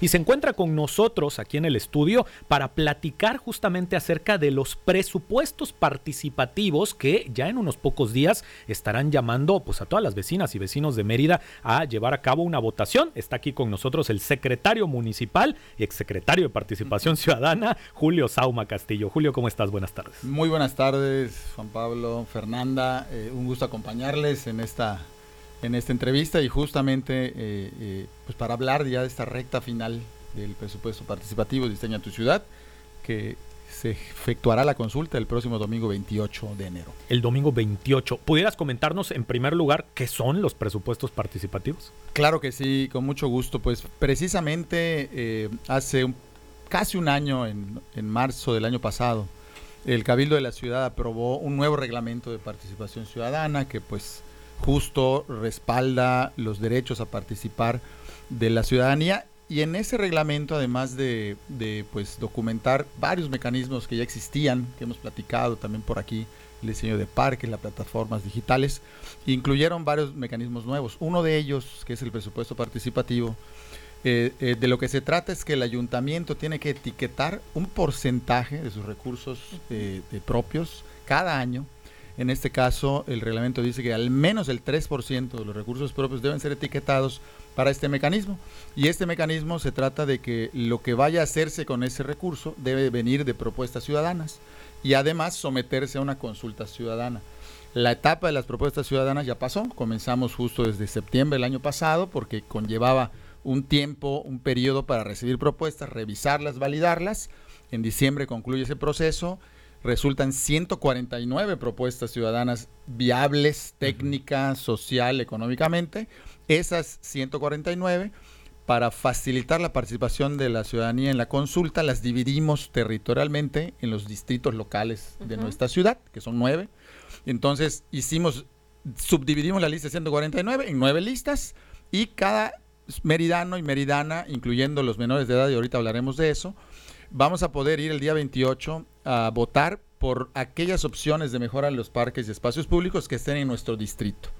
y se encuentra con nosotros aquí en el estudio para platicar justamente acerca de los presupuestos participativos que ya en unos pocos días estarán llamando pues a todas las vecinas y vecinos de Mérida a llevar a cabo una votación. Está aquí con nosotros el secretario municipal y exsecretario de Participación Ciudadana, Julio Sauma Castillo. Julio, ¿cómo estás? Buenas tardes. Muy buenas tardes, Juan Pablo, Fernanda. Eh, un gusto acompañarles en esta en esta entrevista y justamente eh, eh, pues para hablar ya de esta recta final del presupuesto participativo Diseña tu ciudad, que se efectuará la consulta el próximo domingo 28 de enero. El domingo 28. ¿Pudieras comentarnos en primer lugar qué son los presupuestos participativos? Claro que sí, con mucho gusto. Pues precisamente eh, hace casi un año, en, en marzo del año pasado, el Cabildo de la Ciudad aprobó un nuevo reglamento de participación ciudadana que pues justo respalda los derechos a participar de la ciudadanía. Y en ese reglamento además de, pues documentar varios mecanismos que ya existían que hemos platicado también por aquí el diseño de parques las plataformas digitales incluyeron varios mecanismos nuevos. Uno de ellos que es el presupuesto participativo eh, eh, de lo que se trata es que el ayuntamiento tiene que etiquetar un porcentaje de sus recursos eh, propios cada año en este caso, el reglamento dice que al menos el 3% de los recursos propios deben ser etiquetados para este mecanismo. Y este mecanismo se trata de que lo que vaya a hacerse con ese recurso debe venir de propuestas ciudadanas y además someterse a una consulta ciudadana. La etapa de las propuestas ciudadanas ya pasó, comenzamos justo desde septiembre del año pasado porque conllevaba un tiempo, un periodo para recibir propuestas, revisarlas, validarlas. En diciembre concluye ese proceso resultan 149 propuestas ciudadanas viables técnica, social, económicamente. Esas 149, para facilitar la participación de la ciudadanía en la consulta, las dividimos territorialmente en los distritos locales de nuestra ciudad, que son nueve. Entonces hicimos, subdividimos la lista de 149 en nueve listas y cada meridano y meridana, incluyendo los menores de edad, y ahorita hablaremos de eso, vamos a poder ir el día 28 a votar por aquellas opciones de mejora en los parques y espacios públicos que estén en nuestro distrito.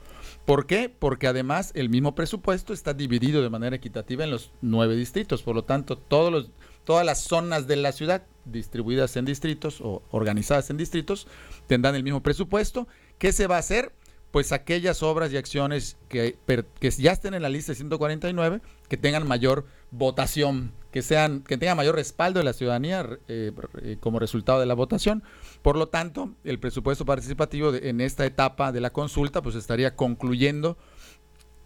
¿Por qué? Porque además el mismo presupuesto está dividido de manera equitativa en los nueve distritos. Por lo tanto, todos los, todas las zonas de la ciudad distribuidas en distritos o organizadas en distritos tendrán el mismo presupuesto. ¿Qué se va a hacer? Pues aquellas obras y acciones que, que ya estén en la lista de 149, que tengan mayor votación que, sean, que tenga mayor respaldo de la ciudadanía eh, como resultado de la votación. Por lo tanto, el presupuesto participativo en esta etapa de la consulta pues estaría concluyendo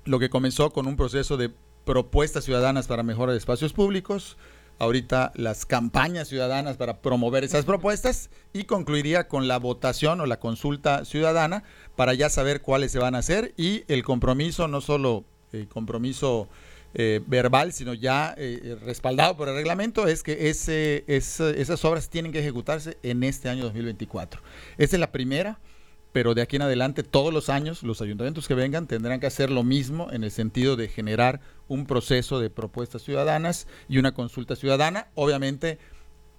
lo que comenzó con un proceso de propuestas ciudadanas para mejorar espacios públicos, ahorita las campañas ciudadanas para promover esas propuestas y concluiría con la votación o la consulta ciudadana para ya saber cuáles se van a hacer y el compromiso, no solo el compromiso eh, verbal, sino ya eh, respaldado por el reglamento, es que ese, esas obras tienen que ejecutarse en este año 2024. Esa es la primera, pero de aquí en adelante, todos los años, los ayuntamientos que vengan tendrán que hacer lo mismo en el sentido de generar un proceso de propuestas ciudadanas y una consulta ciudadana, obviamente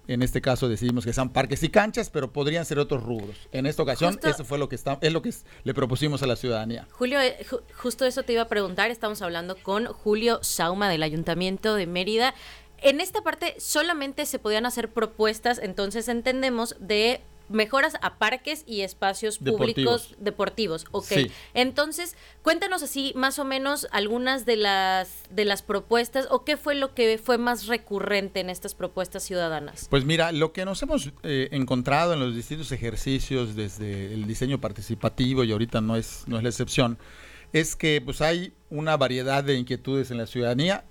en este caso decidimos que sean parques y canchas, pero podrían ser otros rubros. En esta ocasión, eso fue lo que está, es lo que le propusimos a la ciudadanía. Julio, eh, justo eso te iba a preguntar. Estamos hablando con Julio Sauma del Ayuntamiento de Mérida. En esta parte solamente se podían hacer propuestas, entonces entendemos, de mejoras a parques y espacios públicos deportivos. Ok. Entonces, cuéntanos así más o menos algunas de las de las propuestas o qué fue lo que fue más recurrente en estas propuestas ciudadanas. Pues mira, lo que nos hemos eh, encontrado en los distintos ejercicios desde el diseño participativo y ahorita no es no es la excepción, es que pues hay una variedad de inquietudes en la ciudadanía.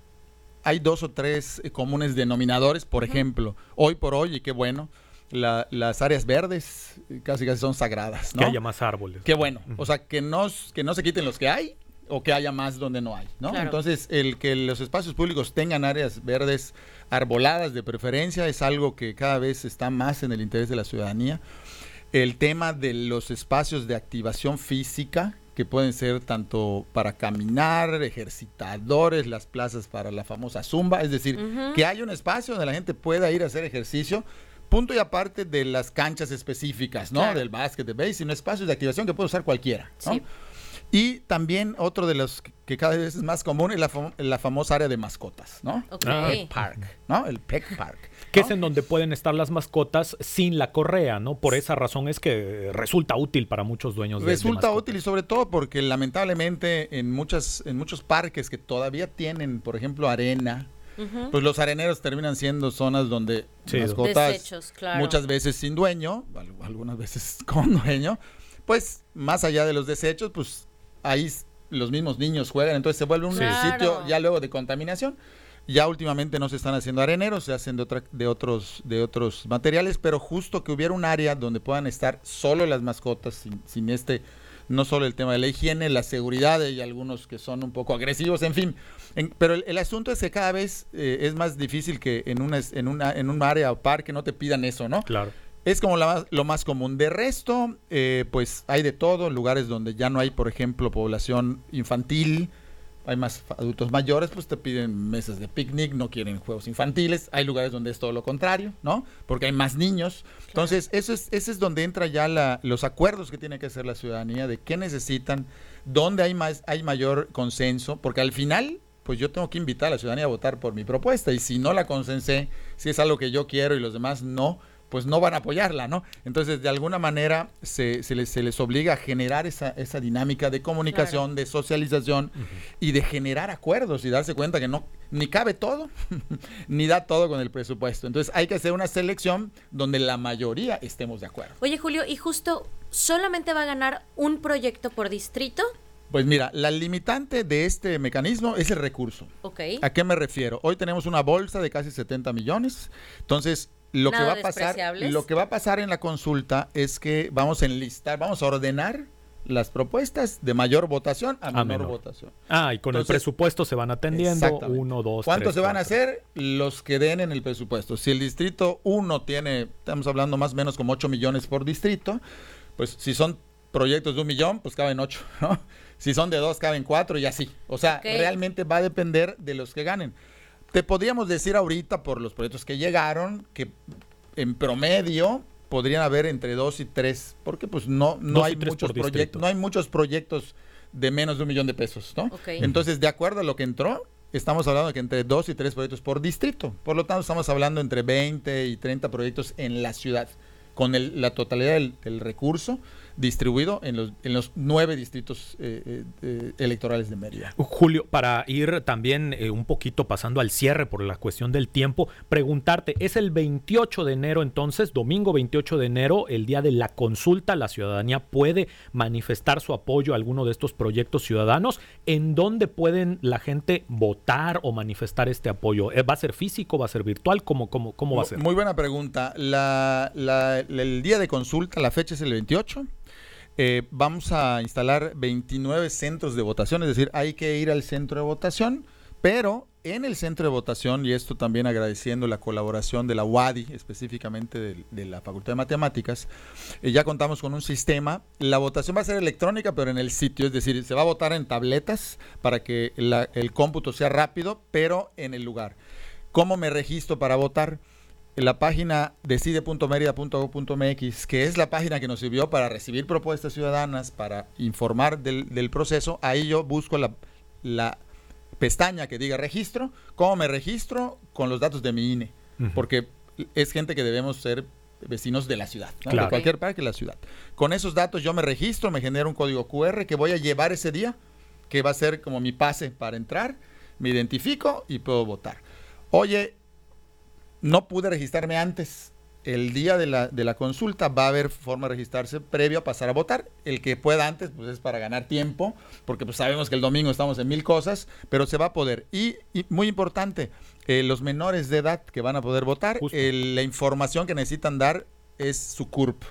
Hay dos o tres eh, comunes denominadores, por ejemplo, hoy por hoy, y qué bueno, las áreas verdes casi casi son sagradas. ¿no? Que haya más árboles. Qué bueno. O sea, que no, que no se quiten los que hay o que haya más donde no hay. ¿no? Entonces, el que los espacios públicos tengan áreas verdes arboladas de preferencia es algo que cada vez está más en el interés de la ciudadanía. El tema de los espacios de activación física, que pueden ser tanto para caminar, ejercitadores, las plazas para la famosa zumba, es decir, que haya un espacio donde la gente pueda ir a hacer ejercicio punto y aparte de las canchas específicas, ¿no? Del básquet, de base, sino espacios de activación que puede usar cualquiera, ¿no? Y también otro de los que cada vez es más común es la, la famosa área de mascotas, ¿no? Ok. Ah, Pet Park, ¿no? El Pet Park. Que ¿no? es en donde pueden estar las mascotas sin la correa, ¿no? Por esa razón es que resulta útil para muchos dueños de- de Resulta útil y sobre todo porque lamentablemente en muchas en muchos parques que todavía tienen, por ejemplo, arena, Pues los areneros terminan siendo zonas donde Sí, mascotas Desechos, claro. muchas veces sin dueño, al- algunas veces con dueño, pues más allá de los desechos, pues ahí los mismos niños juegan, entonces se vuelve un Sí. sitio ya luego de contaminación. Ya últimamente no se están haciendo areneros, se hacen de, otra- de, otros, de otros materiales, pero justo que hubiera un área donde puedan estar solo las mascotas, sin, sin este, no solo el tema de la higiene, la seguridad y algunos que son un poco agresivos, en fin. En- pero el, el asunto es que cada vez eh, es más difícil que en, una, en, una, en un área o parque no te pidan eso, ¿no? Claro. Es como la lo más común. De resto, eh, pues hay de todo, lugares donde ya no hay, por ejemplo, población infantil, hay más adultos mayores, pues te piden mesas de picnic, no quieren juegos infantiles. Hay lugares donde es todo lo contrario, ¿no? Porque hay más niños. Entonces, eso es, ese es donde entra ya la- los acuerdos que tiene que hacer la ciudadanía de qué necesitan, dónde hay más, hay mayor consenso, porque al final, pues yo tengo que invitar a la ciudadanía a votar por mi propuesta. Y si no la consensé, si es algo que yo quiero y los demás no, pues no van a apoyarla, ¿no? Entonces, de alguna manera, se, se les, se les obliga a generar esa, esa dinámica de comunicación, de socialización y de generar acuerdos y darse cuenta que no, ni cabe todo, ni da todo con el presupuesto. Entonces, hay que hacer una selección donde la mayoría estemos de acuerdo. Oye, Julio, y justo solamente va a ganar un proyecto por distrito. Pues mira, la limitante de este mecanismo es el recurso. Ok. ¿A qué me refiero? Hoy tenemos una bolsa de casi 70 millones. Entonces, lo que va a pasar, lo que va a pasar en la consulta es que vamos a enlistar, vamos a ordenar las propuestas de mayor votación a menor, menor. votación. Ah, y con el presupuesto se van atendiendo. Uno, dos, ¿Cuántos tres, se van a cuatro. hacer? Los que den en el presupuesto. Si el distrito 1 tiene, estamos hablando más o menos como 8 millones por distrito, pues si son proyectos de un millón, pues caben 8, ¿no? Si son de dos, caben 4 y así. O sea, realmente va a depender de los que ganen. Te podríamos decir ahorita por los proyectos que llegaron que en promedio podrían haber entre 2 y 3, porque pues no, no Dos y hay tres muchos proyectos, no hay muchos proyectos de menos de un millón de pesos, ¿no? Entonces, de acuerdo a lo que entró, estamos hablando de que entre 2 y 3 proyectos por distrito. Por lo tanto, estamos hablando entre 20 y 30 proyectos en la ciudad, con el- la totalidad del, del recurso distribuido en los, en los nueve distritos eh, eh, eh, electorales de Mérida. Julio, para ir también eh, un poquito pasando al cierre por la cuestión del tiempo, preguntarte, ¿es el 28 de enero entonces, domingo 28 de enero, el día de la consulta? ¿La ciudadanía puede manifestar su apoyo a alguno de estos proyectos ciudadanos? ¿En dónde pueden la gente votar o manifestar este apoyo? ¿Va a ser físico? ¿Va a ser virtual? ¿Cómo, cómo, cómo va a ser? Muy buena pregunta. La- la- la- el día de consulta, la fecha es el 28. Eh, vamos a instalar 29 centros de votación, es decir, hay que ir al centro de votación, pero en el centro de votación, y esto también agradeciendo la colaboración de la UADI, específicamente de, la Facultad de Matemáticas, eh, ya contamos con un sistema. La votación va a ser electrónica, pero en el sitio, es decir, se va a votar en tabletas para que el cómputo sea rápido, pero en el lugar. ¿Cómo me registro para votar? En la página decide.merida.gov.mx, que es la página que nos sirvió para recibir propuestas ciudadanas, para informar del, del proceso, ahí yo busco la, la pestaña que diga registro. ¿Cómo me registro? Con los datos de mi INE, porque es gente que debemos ser vecinos de la ciudad, ¿no? Claro. de cualquier parte de la ciudad. Con esos datos yo me registro, me genera un código QR que voy a llevar ese día, que va a ser como mi pase para entrar, me identifico y puedo votar. Oye, no pude registrarme antes. El día de la, de la consulta va a haber forma de registrarse previo a pasar a votar. El que pueda antes, pues es para ganar tiempo, porque pues sabemos que el domingo estamos en mil cosas, pero se va a poder. Y, y muy importante, eh, los menores de edad que van a poder votar, la información que necesitan dar es su CURP.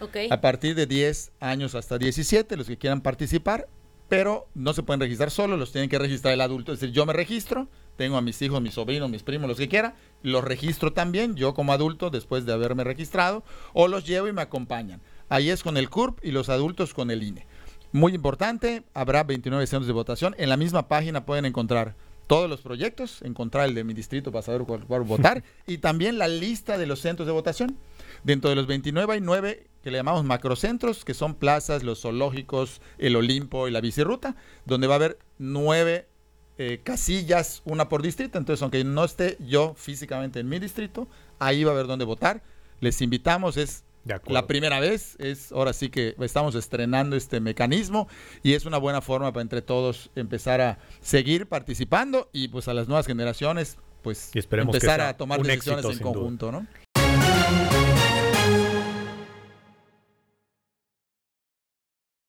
Ok. A partir de 10 años hasta 17, los que quieran participar, pero no se pueden registrar solo, los tienen que registrar el adulto. Es decir, yo me registro, tengo a mis hijos, mis sobrinos, mis primos, los que quiera, los registro también, yo como adulto, después de haberme registrado, o los llevo y me acompañan. Ahí es con el CURP y los adultos con el INE. Muy importante, habrá 29 centros de votación. En la misma página pueden encontrar todos los proyectos, encontrar el de mi distrito para saber cuál, votar y también la lista de los centros de votación. Dentro de los 29 hay 9 que le llamamos macrocentros, que son plazas, los zoológicos, el Olimpo y la bicirruta, donde va a haber nueve eh, casillas, una por distrito. Entonces, aunque no esté yo físicamente en mi distrito, ahí va a haber donde votar. Les invitamos, es la primera vez, es ahora sí que estamos estrenando este mecanismo y es una buena forma para entre todos empezar a seguir participando y pues a las nuevas generaciones pues empezar a tomar decisiones en conjunto, ¿no?